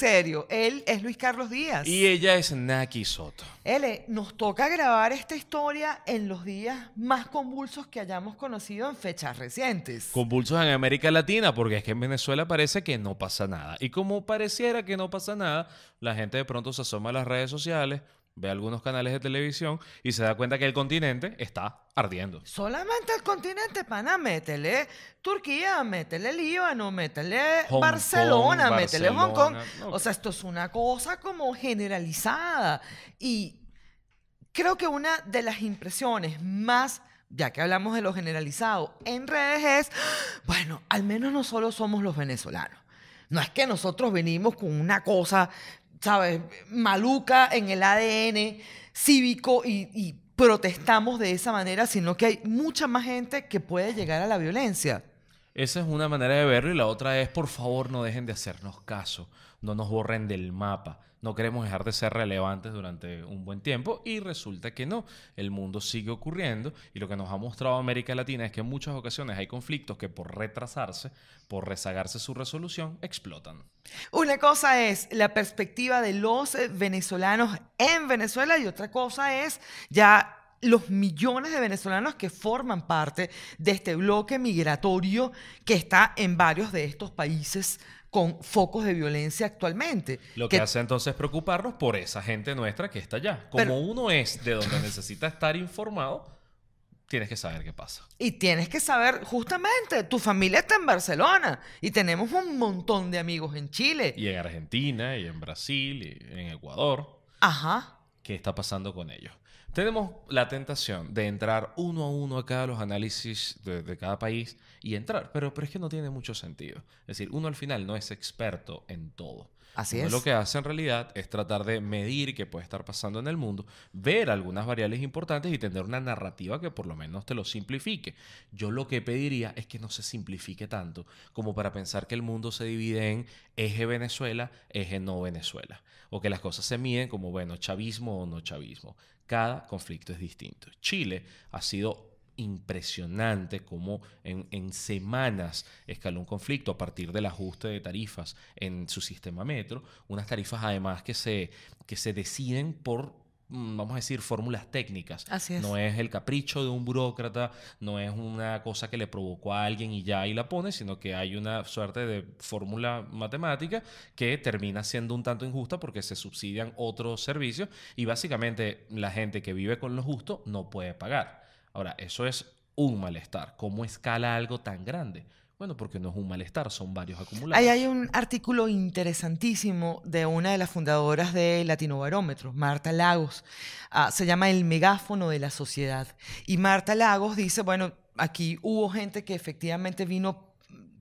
serio. Él es Luis Carlos Díaz. Y ella es Naki Soto. L, nos toca grabar esta historia en los días más convulsos que hayamos conocido en fechas recientes. Convulsos en América Latina, porque es que en Venezuela parece que no pasa nada. Y como pareciera que no pasa nada, la gente de pronto se asoma a las redes sociales, ve algunos canales de televisión y se da cuenta que el continente está ardiendo. Solamente el continente, pana, métele Turquía, métele Líbano, métele Hong Barcelona, Kong, métele Hong Kong. O sea, esto es una cosa como generalizada. Y creo que una de las impresiones más, ya que hablamos de lo generalizado, en redes es, bueno, al menos no solo somos los venezolanos. No es que nosotros venimos con una cosa, ¿sabes? Maluca en el ADN cívico y, protestamos de esa manera, sino que hay mucha más gente que puede llegar a la violencia. Esa es una manera de verlo y la otra es, por favor, no dejen de hacernos caso, no nos borren del mapa. No queremos dejar de ser relevantes durante un buen tiempo y resulta que no. El mundo sigue ocurriendo y lo que nos ha mostrado América Latina es que en muchas ocasiones hay conflictos que por retrasarse, por rezagarse su resolución, explotan. Una cosa es la perspectiva de los eh, venezolanos en Venezuela y otra cosa es ya los millones de venezolanos que forman parte de este bloque migratorio que está en varios de estos países con focos de violencia actualmente. Lo que, hace entonces preocuparnos por esa gente nuestra que está allá. Como Pero- uno es de donde necesita estar informado, tienes que saber qué pasa. Y tienes que saber, justamente, tu familia está en Barcelona y tenemos un montón de amigos en Chile. Y en Argentina, y en Brasil, y en Ecuador. Ajá. qué está pasando con ellos. Tenemos la tentación de entrar uno a uno a cada los análisis de, de cada país y entrar, pero, pero es que no tiene mucho sentido. Es decir, uno al final no es experto en todo. Así Uno es. Lo que hace en realidad es tratar de medir qué puede estar pasando en el mundo, ver algunas variables importantes y tener una narrativa que por lo menos te lo simplifique. Yo lo que pediría es que no se simplifique tanto como para pensar que el mundo se divide en eje Venezuela, eje no Venezuela. O que las cosas se miden como, bueno, chavismo o no chavismo. Cada conflicto es distinto. Chile ha sido impresionante como en, en semanas escaló un conflicto a partir del ajuste de tarifas en su sistema metro, unas tarifas además que se, que se deciden por, mm, vamos a decir, fórmulas técnicas. Así es. No es el capricho de un burócrata, no es una cosa que le provocó a alguien y ya ahí la pone, sino que hay una suerte de fórmula matemática que termina siendo un tanto injusta porque se subsidian otros servicios y básicamente la gente que vive con lo justo no puede pagar. Ahora, eso es un malestar. ¿Cómo escala algo tan grande? Bueno, porque no es un malestar, son varios acumulados. Ahí hay un artículo interesantísimo de una de las fundadoras de Latino Barómetro, Marta Lagos. Ah, se llama El megáfono de la sociedad. Y Marta Lagos dice, bueno, aquí hubo gente que efectivamente vino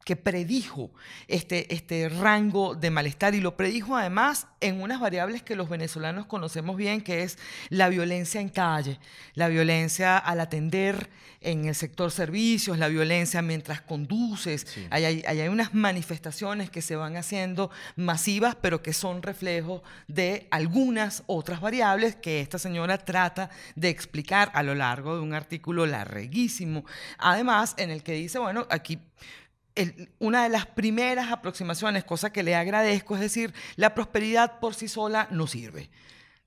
que predijo este, este rango de malestar y lo predijo además en unas variables que los venezolanos conocemos bien, que es la violencia en calle, la violencia al atender en el sector servicios, la violencia mientras conduces. Sí. Hay, ahí hay unas manifestaciones que se van haciendo masivas, pero que son reflejo de algunas otras variables que esta señora trata de explicar a lo largo de un artículo larguísimo. Además, en el que dice, bueno, aquí una de las primeras aproximaciones, cosa que le agradezco, es decir, la prosperidad por sí sola no sirve.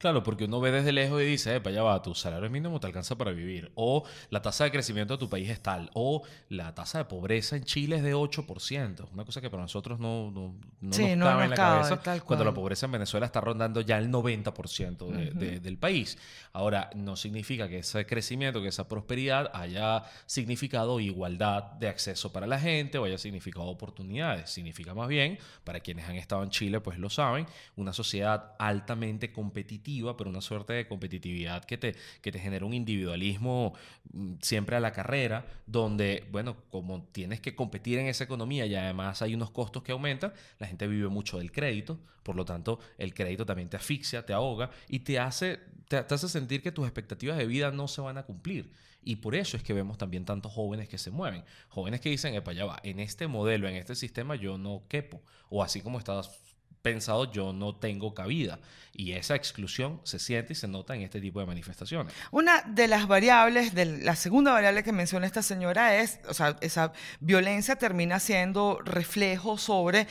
Claro, porque uno ve desde lejos y dice, para allá va, tu salario mínimo te alcanza para vivir. O la tasa de crecimiento de tu país es tal. O la tasa de pobreza en Chile es de 8%. Una cosa que para nosotros no, no, no Sí, nos no cabe nos en la cabe, cabeza. Cuando la pobreza en Venezuela está rondando ya el 90% de- Ujú. de- del país. Ahora, no significa que ese crecimiento, que esa prosperidad haya significado igualdad de acceso para la gente o haya significado oportunidades. Significa más bien, para quienes han estado en Chile, pues lo saben, una sociedad altamente competitiva, pero una suerte de competitividad que te, que te genera un individualismo mm, siempre a la carrera, donde, bueno, como tienes que competir en esa economía y además hay unos costos que aumentan, la gente vive mucho del crédito, por lo tanto, el crédito también te asfixia, te ahoga y te hace, te, hace sentir que tus expectativas de vida no se van a cumplir. Y por eso es que vemos también tantos jóvenes que se mueven. Jóvenes que dicen, epa, ya va, en este modelo, en este sistema yo no quepo. O así como estás pensado, yo no tengo cabida. Y esa exclusión se siente y se nota en este tipo de manifestaciones. Una de las variables, de la segunda variable que menciona esta señora es, o sea, esa violencia termina siendo reflejo sobre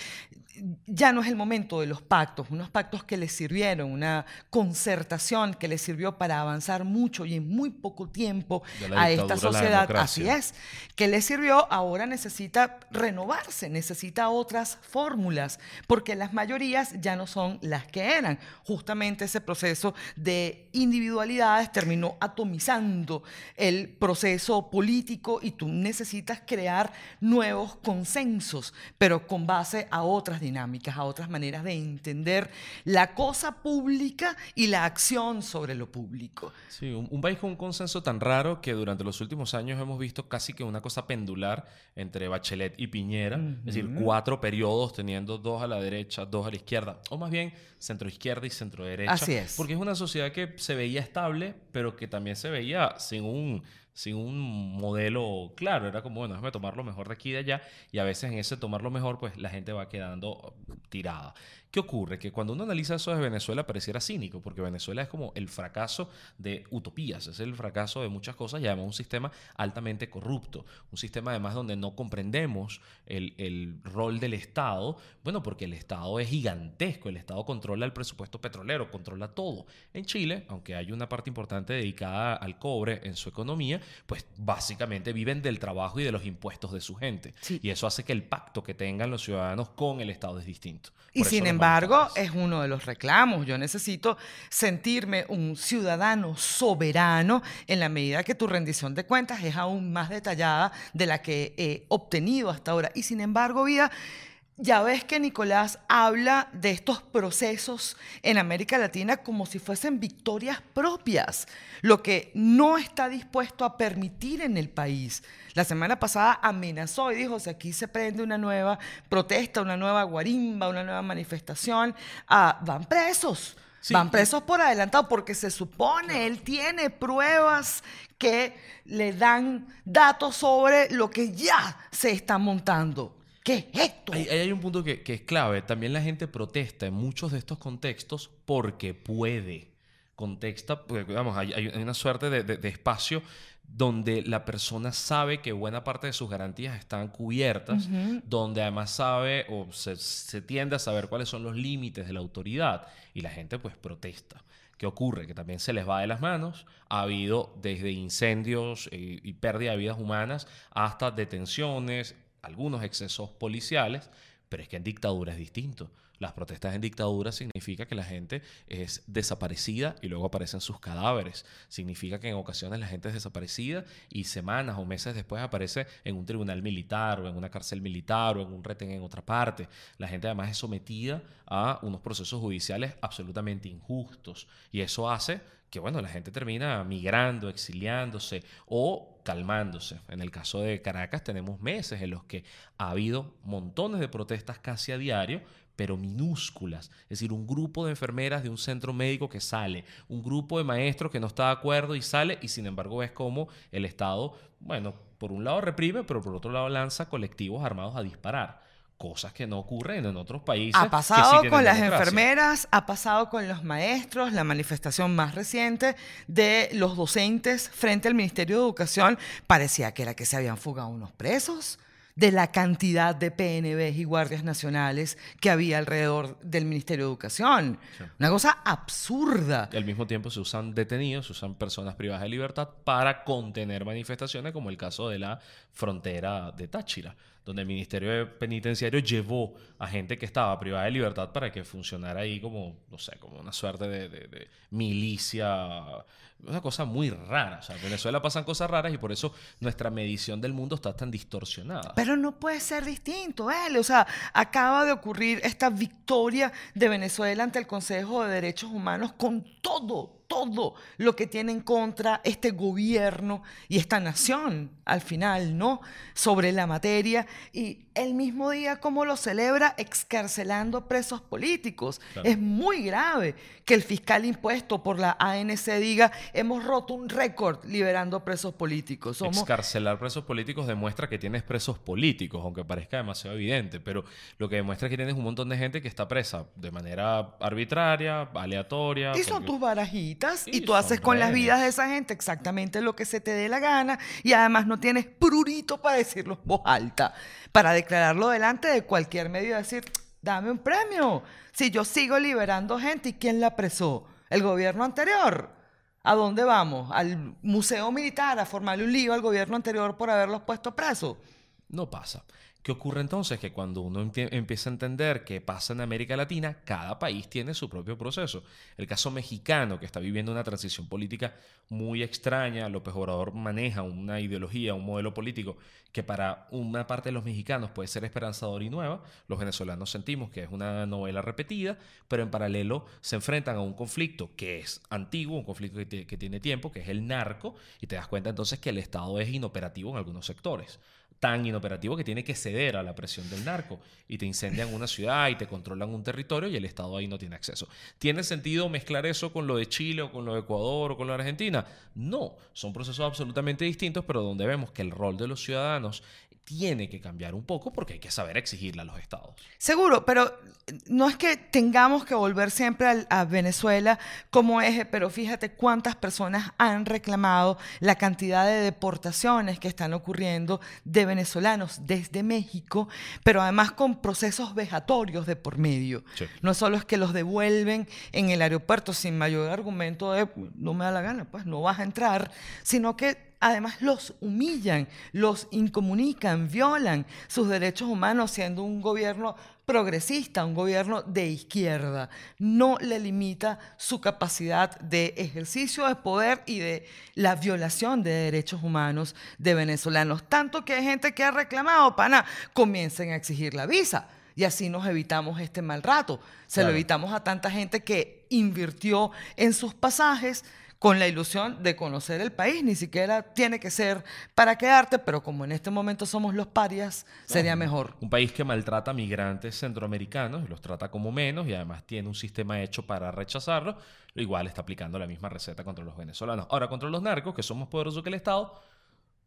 ya no es el momento de los pactos, unos pactos que les sirvieron, una concertación que les sirvió para avanzar mucho y en muy poco tiempo a esta sociedad. Así es, que les sirvió, ahora necesita renovarse, necesita otras fórmulas, porque las mayorías ya no son las que eran. Justamente ese proceso de individualidades terminó atomizando el proceso político y tú necesitas crear nuevos consensos, pero con base a otras dinámicas, a otras maneras de entender la cosa pública y la acción sobre lo público. Sí, un, país con un consenso tan raro que durante los últimos años hemos visto casi que una cosa pendular entre Bachelet y Piñera, es decir, cuatro periodos teniendo dos a la derecha, dos a la izquierda, o más bien centro izquierda y centro derecha. Así es. Porque es una sociedad que se veía estable, pero que también se veía sin un sin un modelo claro. Era como, bueno, déjame tomar lo mejor de aquí y de allá. Y a veces en ese tomar lo mejor, pues la gente va quedando tirada. ¿Qué ocurre? Que cuando uno analiza eso de Venezuela pareciera cínico, porque Venezuela es como el fracaso de utopías, es el fracaso de muchas cosas y además un sistema altamente corrupto, un sistema además donde no comprendemos el, el rol del Estado, bueno, porque el Estado es gigantesco, el Estado controla el presupuesto petrolero, controla todo. En Chile, aunque hay una parte importante dedicada al cobre en su economía, pues básicamente viven del trabajo y de los impuestos de su gente. Y eso hace que el pacto que tengan los ciudadanos con el Estado es distinto. y sin embargo, es uno de los reclamos. Yo necesito sentirme un ciudadano soberano en la medida que tu rendición de cuentas es aún más detallada de la que he obtenido hasta ahora. Y sin embargo, Vida, ya ves que Nicolás habla de estos procesos en América Latina como si fuesen victorias propias, lo que no está dispuesto a permitir en el país. La semana pasada amenazó y dijo, si aquí se prende una nueva protesta, una nueva guarimba, una nueva manifestación, ah, van presos. Van presos por adelantado porque se supone él tiene pruebas que le dan datos sobre lo que ya se está montando. ¿Qué es esto? Hay, un punto que, es clave. También la gente protesta en muchos de estos contextos porque puede. Contexta, porque, vamos, hay, una suerte de, espacio donde la persona sabe que buena parte de sus garantías están cubiertas, donde además sabe o se, tiende a saber cuáles son los límites de la autoridad y la gente pues protesta. ¿Qué ocurre? Que también se les va de las manos. Ha habido desde incendios y, y pérdida de vidas humanas hasta detenciones, algunos excesos policiales, pero es que en dictadura es distinto. Las protestas en dictadura significa que la gente es desaparecida y luego aparecen sus cadáveres. Significa que en ocasiones la gente es desaparecida y semanas o meses después aparece en un tribunal militar o en una cárcel militar o en un retén en otra parte. La gente además es sometida a unos procesos judiciales absolutamente injustos y eso hace que bueno, la gente termina migrando, exiliándose o calmándose. En el caso de Caracas tenemos meses en los que ha habido montones de protestas casi a diario, pero minúsculas. Es decir, un grupo de enfermeras de un centro médico que sale, un grupo de maestros que no está de acuerdo y sale, y sin embargo ves como el Estado, bueno, por un lado reprime, pero por otro lado lanza colectivos armados a disparar cosas que no ocurren en otros países. Ha pasado con las enfermeras, ha pasado con los maestros, la manifestación más reciente de los docentes frente al Ministerio de Educación parecía que era que se habían fugado unos presos de la cantidad de PNBs y guardias nacionales que había alrededor del Ministerio de Educación. Una cosa absurda. Y al mismo tiempo se usan detenidos, se usan personas privadas de libertad para contener manifestaciones, como el caso de la frontera de Táchira donde el Ministerio Penitenciario llevó a gente que estaba privada de libertad para que funcionara ahí como, no sé, como una suerte de, milicia, una cosa muy rara. O sea, en Venezuela pasan cosas raras y por eso nuestra medición del mundo está tan distorsionada. Pero no puede ser distinto, ¿eh? O sea, acaba de ocurrir esta victoria de Venezuela ante el Consejo de Derechos Humanos con todo, todo lo que tiene en contra este gobierno y esta nación al final, ¿no? Sobre la materia y el mismo día como lo celebra excarcelando presos políticos. Es muy grave que el fiscal impuesto por la ANC diga hemos roto un récord liberando presos políticos. Somos... Excarcelar presos políticos demuestra que tienes presos políticos, aunque parezca demasiado evidente, pero lo que demuestra es que tienes un montón de gente que está presa de manera arbitraria, aleatoria. Y son tus barajitas y, tú haces con las vidas de esa gente exactamente lo que se te dé la gana y además no tienes prurito para decirlo en voz alta, para declararlo delante de cualquier medio y decir, dame un premio. Si yo sigo liberando gente, ¿y quién la apresó? ¿El gobierno anterior? ¿A dónde vamos? ¿Al museo militar a formarle un lío al gobierno anterior por haberlos puesto presos? No pasa. ¿Qué ocurre entonces? Que cuando uno empieza a entender qué pasa en América Latina, cada país tiene su propio proceso. El caso mexicano, que está viviendo una transición política muy extraña, López Obrador maneja una ideología, un modelo político que para una parte de los mexicanos puede ser esperanzador y nueva. Los venezolanos sentimos que es una novela repetida, pero en paralelo se enfrentan a un conflicto que es antiguo, un conflicto que, que tiene tiempo, que es el narco, y te das cuenta entonces que el Estado es inoperativo en algunos sectores tan inoperativo que tiene que ceder a la presión del narco y te incendian una ciudad y te controlan un territorio y el Estado ahí no tiene acceso. ¿Tiene sentido mezclar eso con lo de Chile o con lo de Ecuador o con lo de Argentina? No, son procesos absolutamente distintos, pero donde vemos que el rol de los ciudadanos tiene que cambiar un poco porque hay que saber exigirle a los estados. Seguro, pero no es que tengamos que volver siempre a, Venezuela como eje, pero fíjate cuántas personas han reclamado la cantidad de deportaciones que están ocurriendo de venezolanos desde México, pero además con procesos vejatorios de por medio. No solo es que los devuelven en el aeropuerto sin mayor argumento de no me da la gana, pues no vas a entrar, sino que además los humillan, los incomunican, violan sus derechos humanos siendo un gobierno progresista, un gobierno de izquierda. No le limita su capacidad de ejercicio de poder y de la violación de derechos humanos de venezolanos. Tanto que hay gente que ha reclamado, pana, comiencen a exigir la visa. Y así nos evitamos este mal rato. Se lo evitamos a tanta gente que invirtió en sus pasajes con la ilusión de conocer el país. Ni siquiera tiene que ser para quedarte, pero como en este momento somos los parias, sería mejor. Un país que maltrata a migrantes centroamericanos, los trata como menos y además tiene un sistema hecho para rechazarlos, igual está aplicando la misma receta contra los venezolanos. Ahora, contra los narcos, que son más poderosos que el Estado,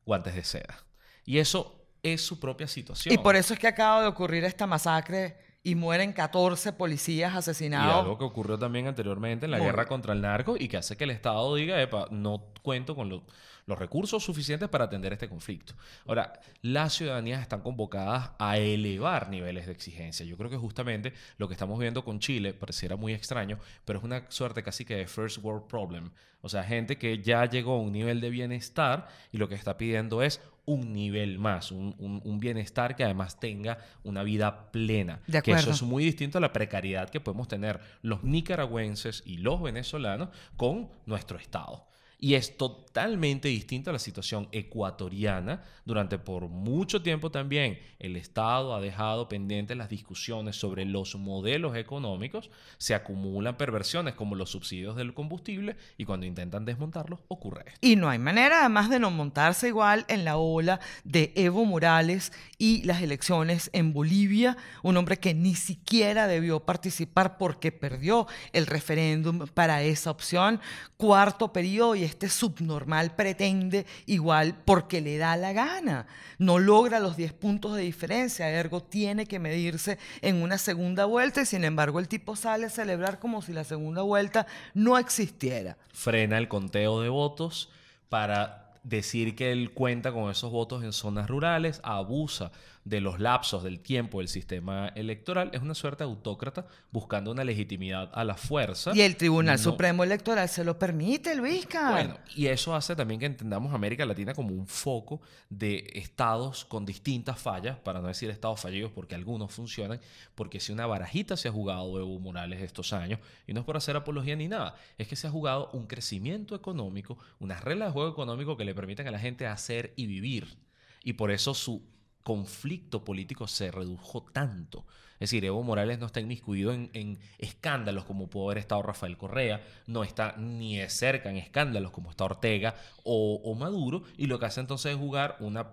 guantes de seda. Y eso es su propia situación. Y por eso es que acaba de ocurrir esta masacre y mueren 14 policías asesinados. Y algo que ocurrió también anteriormente en la guerra contra el narco y que hace que el Estado diga, Epa, no cuento con los recursos suficientes para atender este conflicto. Ahora, las ciudadanías están convocadas a elevar niveles de exigencia. Yo creo que justamente lo que estamos viendo con Chile pareciera muy extraño, pero es una suerte casi que de first world problem. O sea, gente que ya llegó a un nivel de bienestar y lo que está pidiendo es un nivel más, un, bienestar que además tenga una vida plena. que eso es muy distinto a la precariedad que podemos tener los nicaragüenses y los venezolanos con nuestro Estado. Y es totalmente distinto a la situación ecuatoriana. Durante por mucho tiempo también el Estado ha dejado pendientes las discusiones sobre los modelos económicos. Se acumulan perversiones como los subsidios del combustible y cuando intentan desmontarlos ocurre esto. Y no hay manera además de no montarse igual en la ola de Evo Morales y las elecciones en Bolivia. Un hombre que ni siquiera debió participar porque perdió el referéndum para esa opción. Cuarto periodo y este subnormal pretende igual porque le da la gana. No logra los 10 puntos de diferencia, ergo tiene que medirse en una segunda vuelta y sin embargo el tipo sale a celebrar como si la segunda vuelta no existiera. Frena el conteo de votos para decir que él cuenta con esos votos en zonas rurales, abusa de los lapsos del tiempo del sistema electoral, es una suerte autócrata buscando una legitimidad a la fuerza. Y el Tribunal Supremo Electoral se lo permite, Luisca. Bueno, y eso hace también que entendamos América Latina como un foco de estados con distintas fallas, para no decir estados fallidos, porque algunos funcionan, porque si una barajita se ha jugado Evo Morales estos años, y no es por hacer apología ni nada, es que se ha jugado un crecimiento económico, unas reglas de juego económico que le permiten a la gente hacer y vivir. Y por eso su conflicto político se redujo tanto. Es decir, Evo Morales no está inmiscuido en, escándalos como pudo haber estado Rafael Correa, no está ni de cerca en escándalos como está Ortega o, Maduro, y lo que hace entonces es jugar una,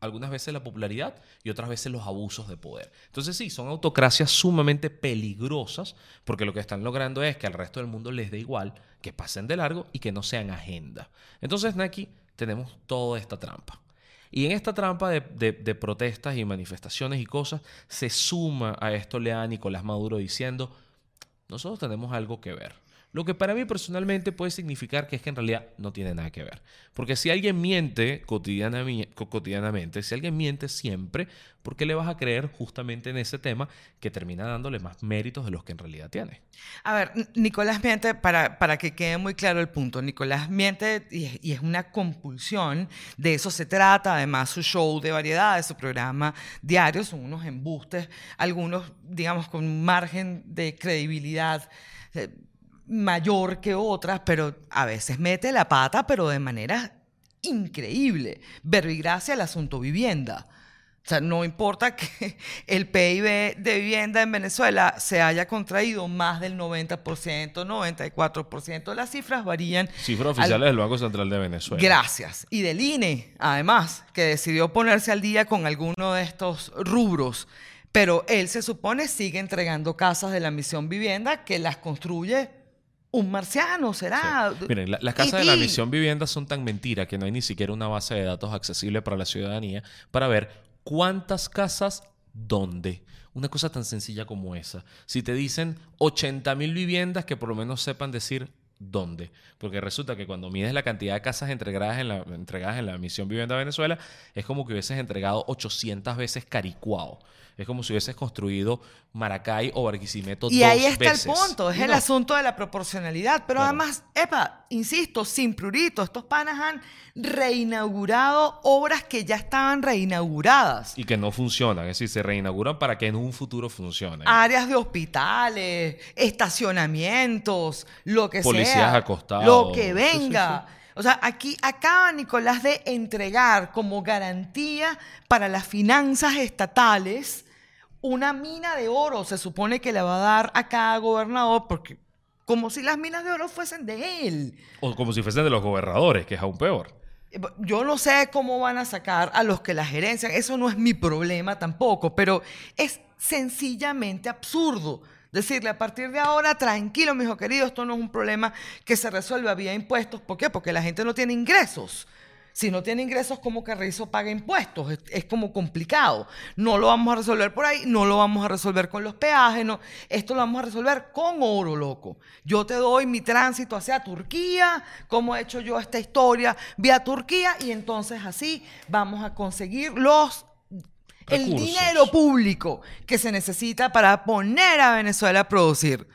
algunas veces la popularidad y otras veces los abusos de poder. Entonces sí, son autocracias sumamente peligrosas porque lo que están logrando es que al resto del mundo les dé igual, que pasen de largo y que no sean agenda. Entonces, aquí tenemos toda esta trampa. Y en esta trampa de, protestas y manifestaciones y cosas, se suma a esto lea Nicolás Maduro diciendo, nosotros tenemos algo que ver. Lo que para mí personalmente puede significar que es que en realidad no tiene nada que ver. Porque si alguien miente cotidianamente, si alguien miente siempre, ¿por qué le vas a creer justamente en ese tema que termina dándole más méritos de los que en realidad tiene? A ver, Nicolás miente, para, para que quede muy claro el punto, Nicolás miente y, es una compulsión, de eso se trata, además su show de variedades, su programa diario, son unos embustes, algunos, digamos, con margen de credibilidad. Mayor que otras, pero a veces mete la pata, pero de manera increíble. Verbigracia el asunto vivienda. O sea, no importa que el PIB de vivienda en Venezuela se haya contraído más del 90%, 94%, las cifras varían. Cifras oficiales del Banco Central de Venezuela. Gracias. Y del INE, además, que decidió ponerse al día con alguno de estos rubros. Pero él se supone sigue entregando casas de la misión vivienda que las construye un marciano será. Miren, las casas de la misión vivienda son tan mentiras que no hay ni siquiera una base de datos accesible para la ciudadanía para ver cuántas casas, dónde. Una cosa tan sencilla como esa. Si te dicen 80 mil viviendas, que por lo menos sepan decir dónde. Porque resulta que cuando mides la cantidad de casas entregadas en la, entregadas en la misión Vivienda Venezuela, es como que hubieses entregado 800 veces Caricuao. Es como si hubieses construido Maracay o Barquisimeto y ahí está el punto, es el asunto de la proporcionalidad. Pero además, epa, insisto, sin prurito, estos panas han reinaugurado obras que ya estaban reinauguradas. Y que no funcionan, es decir, se reinauguran para que en un futuro funcionen. Áreas de hospitales, estacionamientos, lo que Lo que venga. O sea, aquí acaba Nicolás de entregar como garantía para las finanzas estatales una mina de oro. Se supone que le va a dar a cada gobernador porque como si las minas de oro fuesen de él. O como si fuesen de los gobernadores, que es aún peor. Eh, yo no sé cómo van a sacar a los que la gerencian, eso no es mi problema tampoco, pero es sencillamente absurdo decirle a partir de ahora, tranquilo, mi hijo querido, esto no es un problema que se resuelva vía impuestos. ¿Por qué? Porque la gente no tiene ingresos. Si no tiene ingresos, ¿cómo Carrizo paga impuestos? Es, como complicado. No lo vamos a resolver por ahí, no lo vamos a resolver con los peajes, no. Esto lo vamos a resolver con oro, loco. Yo te doy mi tránsito hacia Turquía, como he hecho yo esta historia vía Turquía, y entonces así vamos a conseguir los el dinero público que se necesita para poner a Venezuela a producir.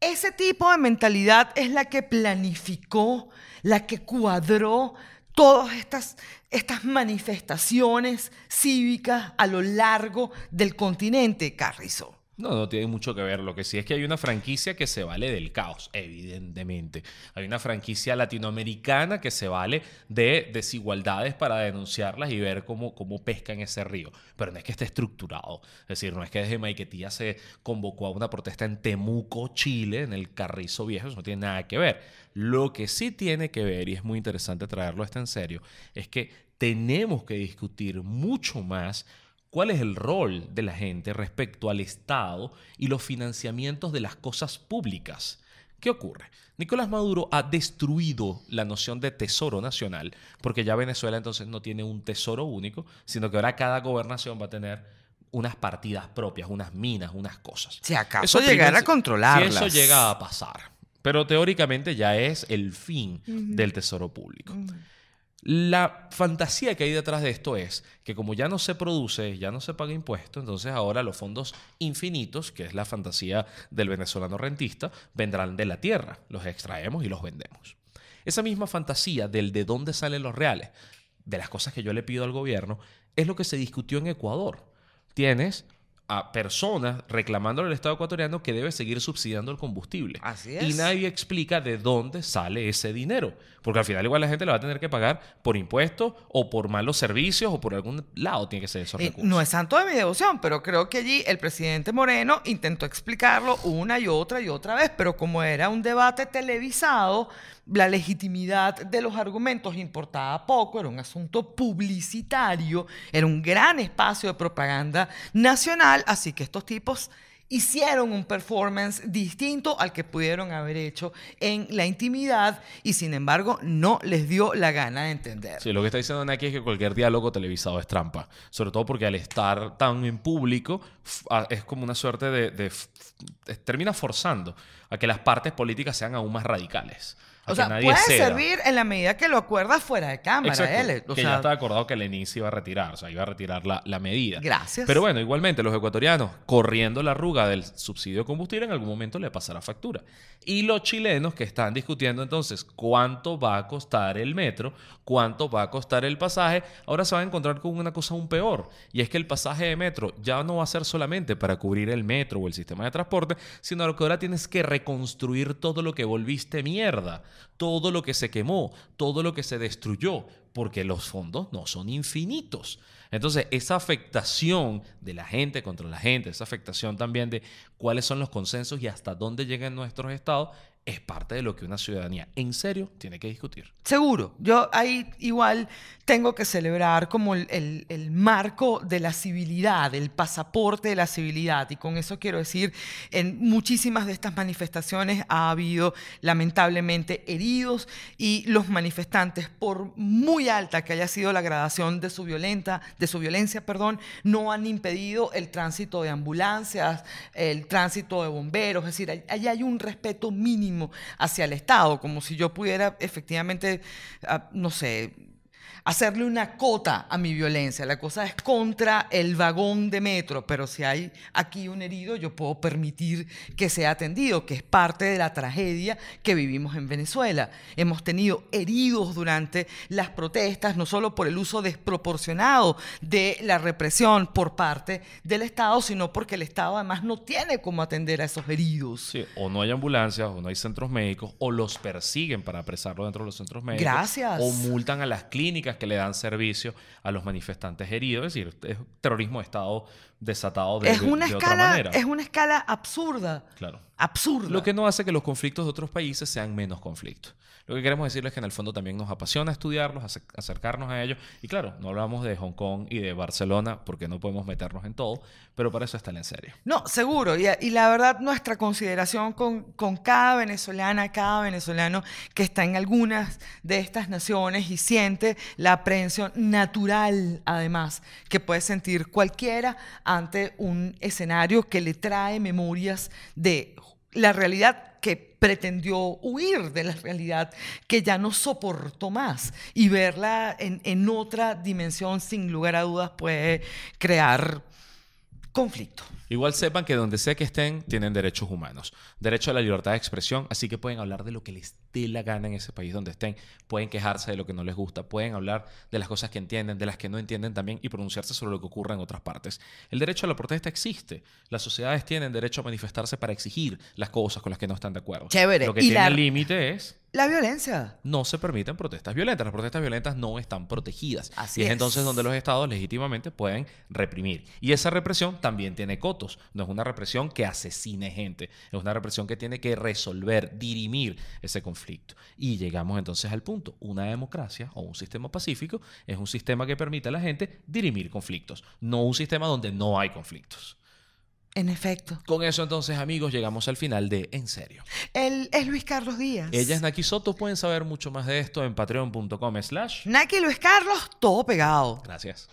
Ese tipo de mentalidad es la que planificó, la que cuadró todas estas, estas manifestaciones cívicas a lo largo del continente, Carrizo. No, no tiene mucho que ver. Lo que sí es que hay una franquicia que se vale del caos, evidentemente. Hay una franquicia latinoamericana que se vale de desigualdades para denunciarlas y ver cómo, cómo pesca en ese río. Pero no es que esté estructurado. Es decir, no es que desde Maiquetía se convocó a una protesta en Temuco, Chile, en el Carrizo Viejo. Eso no tiene nada que ver. Lo que sí tiene que ver, y es muy interesante traerlo esto en serio, es que tenemos que discutir mucho más cuál es el rol de la gente respecto al Estado y los financiamientos de las cosas públicas. ¿Qué ocurre? Nicolás Maduro ha destruido la noción de tesoro nacional, porque ya Venezuela entonces no tiene un tesoro único, sino que ahora cada gobernación va a tener unas partidas propias, unas minas, unas cosas. Si acaso llegar a controlarlas. Si eso llega a pasar. Pero teóricamente ya es el fin del tesoro público. La fantasía que hay detrás de esto es que como ya no se produce, ya no se paga impuesto, entonces ahora los fondos infinitos, que es la fantasía del venezolano rentista, vendrán de la tierra, los extraemos y los vendemos. Esa misma fantasía del de dónde salen los reales, de las cosas que yo le pido al gobierno, es lo que se discutió en Ecuador. Tienes a personas reclamándole al Estado ecuatoriano que debe seguir subsidiando el combustible. Así es. Y nadie explica de dónde sale ese dinero. Porque al final igual la gente le va a tener que pagar por impuestos o por malos servicios o por algún lado tiene que ser esos recursos. No es santo de mi devoción, pero creo que allí el presidente Moreno intentó explicarlo una y otra y otra vez, pero como era un debate televisado, la legitimidad de los argumentos importaba poco, era un asunto publicitario, era un gran espacio de propaganda nacional, así que estos tipos hicieron un performance distinto al que pudieron haber hecho en la intimidad y sin embargo no les dio la gana de entender. Sí, lo que está diciendo Naki es que cualquier diálogo televisado es trampa, sobre todo porque al estar tan en público es como una suerte de, de termina forzando a que las partes políticas sean aún más radicales. O sea, nadie puede ceda. servir en la medida que lo acuerdas fuera de cámara, Exacto, L. O que sea, ya estaba acordado que Lenin se iba a retirar, o sea, iba a retirar la, la medida. Gracias. Pero bueno, igualmente los ecuatorianos, corriendo la arruga del subsidio de combustible, en algún momento le pasará factura. Y los chilenos que están discutiendo entonces cuánto va a costar el metro, cuánto va a costar el pasaje, ahora se van a encontrar con una cosa aún peor. Y es que el pasaje de metro ya no va a ser solamente para cubrir el metro o el sistema de transporte, sino que ahora tienes que reconstruir todo lo que volviste mierda, todo lo que se quemó, todo lo que se destruyó, porque los fondos no son infinitos. Entonces, esa afectación de la gente contra la gente, esa afectación también de cuáles son los consensos y hasta dónde llegan nuestros estados, es parte de lo que una ciudadanía en serio tiene que discutir. Seguro. Yo ahí igual tengo que celebrar como el, el- marco de la civilidad, el pasaporte de la civilidad. Y con eso quiero decir, en muchísimas de estas manifestaciones ha habido lamentablemente heridos y los manifestantes, por muy alta que haya sido la gradación de su, violenta, de su violencia, perdón, no han impedido el tránsito de ambulancias, el tránsito de bomberos. Es decir, ahí hay un respeto mínimo hacia el Estado, como si yo pudiera efectivamente, ah, no sé, hacerle una cota a mi violencia. La cosa es contra el vagón de metro, pero si hay aquí un herido, yo puedo permitir que sea atendido, que es parte de la tragedia que vivimos en Venezuela. Hemos tenido heridos durante las protestas, no solo por el uso desproporcionado de la represión por parte del Estado, sino porque el Estado además no tiene cómo atender a esos heridos. Sí, o no hay ambulancias, o no hay centros médicos, o los persiguen para apresarlos dentro de los centros médicos. Gracias. O multan a las clínicas que le dan servicio a los manifestantes heridos. Es decir, es terrorismo de Estado desatado de, es, una de otra escala, manera. es una escala absurda. Claro. Absurda. Lo que no hace que los conflictos de otros países sean menos conflictos. Lo que queremos decirles es que en el fondo también nos apasiona estudiarlos, ace- acercarnos a ellos. Y claro, no hablamos de Hong Kong y de Barcelona porque no podemos meternos en todo, pero para eso está en serio. No, seguro. Y, y la verdad, nuestra consideración con, con cada venezolana, cada venezolano que está en algunas de estas naciones y siente la aprehensión natural, además, que puede sentir cualquiera ante un escenario que le trae memorias de la realidad que pretendió huir de la realidad que ya no soportó más y verla en, en otra dimensión sin lugar a dudas puede crear conflicto. Igual sepan que donde sea que estén, tienen derechos humanos. Derecho a la libertad de expresión, así que pueden hablar de lo que les dé la gana en ese país donde estén. Pueden quejarse de lo que no les gusta. Pueden hablar de las cosas que entienden, de las que no entienden también y pronunciarse sobre lo que ocurre en otras partes. El derecho a la protesta existe. Las sociedades tienen derecho a manifestarse para exigir las cosas con las que no están de acuerdo. Chévere. Lo que Y tiene la- límite es La violencia. no se permiten protestas violentas. Las protestas violentas no están protegidas. Así y es, es. entonces donde los estados legítimamente pueden reprimir. Y esa represión también tiene cotos. No es una represión que asesine gente. Es una represión que tiene que resolver, dirimir ese conflicto. Y llegamos entonces al punto. Una democracia o un sistema pacífico es un sistema que permite a la gente dirimir conflictos. No un sistema donde no hay conflictos. En efecto. Con eso entonces amigos llegamos al final de En serio. Él es Luis Carlos Díaz. Ella es Naki Soto. Pueden saber mucho más de esto en patreon.com slash. Naki Luis Carlos, todo pegado. Gracias.